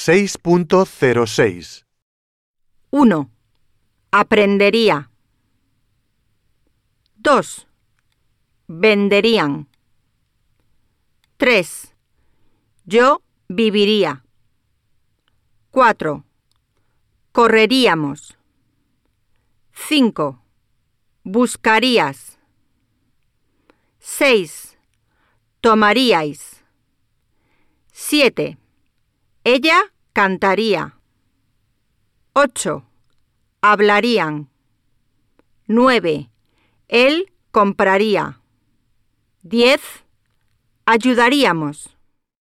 6.06 1. Aprendería. 2. Venderían. 3. Yo viviría. 4. Correríamos. 5. Buscarías. 6. Tomaríais. 7. Ella cantaría. 8. Hablarían. 9. Él compraría. 10. Ayudaríamos.